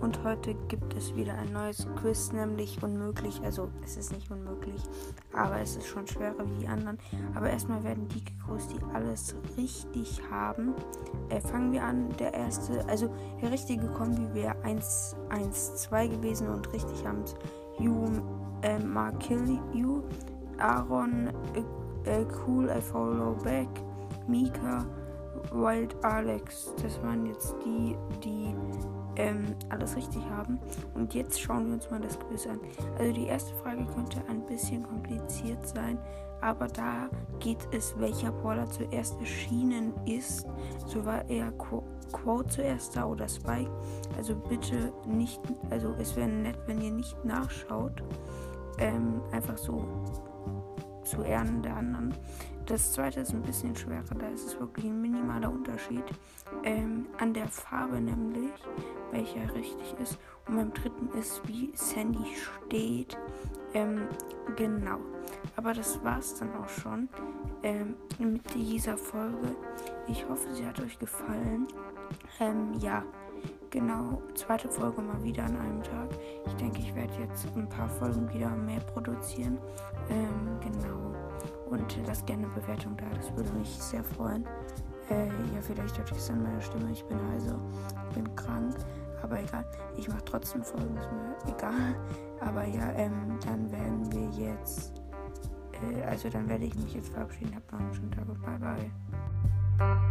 und heute gibt es wieder ein neues Quiz, nämlich unmöglich. Also es ist nicht unmöglich, aber es ist schon schwerer wie die anderen. Aber erstmal werden die gegrüßt, die alles richtig haben. Äh, fangen wir an. Der erste, also der richtige Kombi wäre 1, 1, 2 gewesen und richtig haben es You, äh, Markill You, Aaron, äh, äh, Cool, I Follow Back, Mika, Wild Alex. Das waren jetzt die, die ähm, alles richtig haben. Und jetzt schauen wir uns mal das Quiz an. Also die erste Frage könnte ein bisschen kompliziert sein, aber da geht es, welcher Brawler zuerst erschienen ist. So war eher Qu Quote zuerst da oder Spike. Also bitte nicht, also es wäre nett, wenn ihr nicht nachschaut. Ähm, einfach so zu Ehren der anderen. Das zweite ist ein bisschen schwerer, da ist es wirklich ein minimaler Unterschied ähm, an der Farbe nämlich, welcher richtig ist. Und beim dritten ist, wie Sandy steht. Ähm, genau. Aber das war's dann auch schon ähm, mit dieser Folge. Ich hoffe, sie hat euch gefallen. Ähm, ja, genau. Zweite Folge mal wieder an einem Tag. Ich denke, ich werde jetzt ein paar Folgen wieder mehr produzieren. Ähm, genau. Und lasst gerne eine Bewertung da, das würde mich sehr freuen. Äh, ja, vielleicht hört ihr es an meiner Stimme, ich bin also, bin krank. Aber egal, ich mache trotzdem Folgen, ist mir egal. Aber ja, ähm, dann werden wir jetzt, äh, also dann werde ich mich jetzt verabschieden. Habt noch einen schönen Tag und bye bye.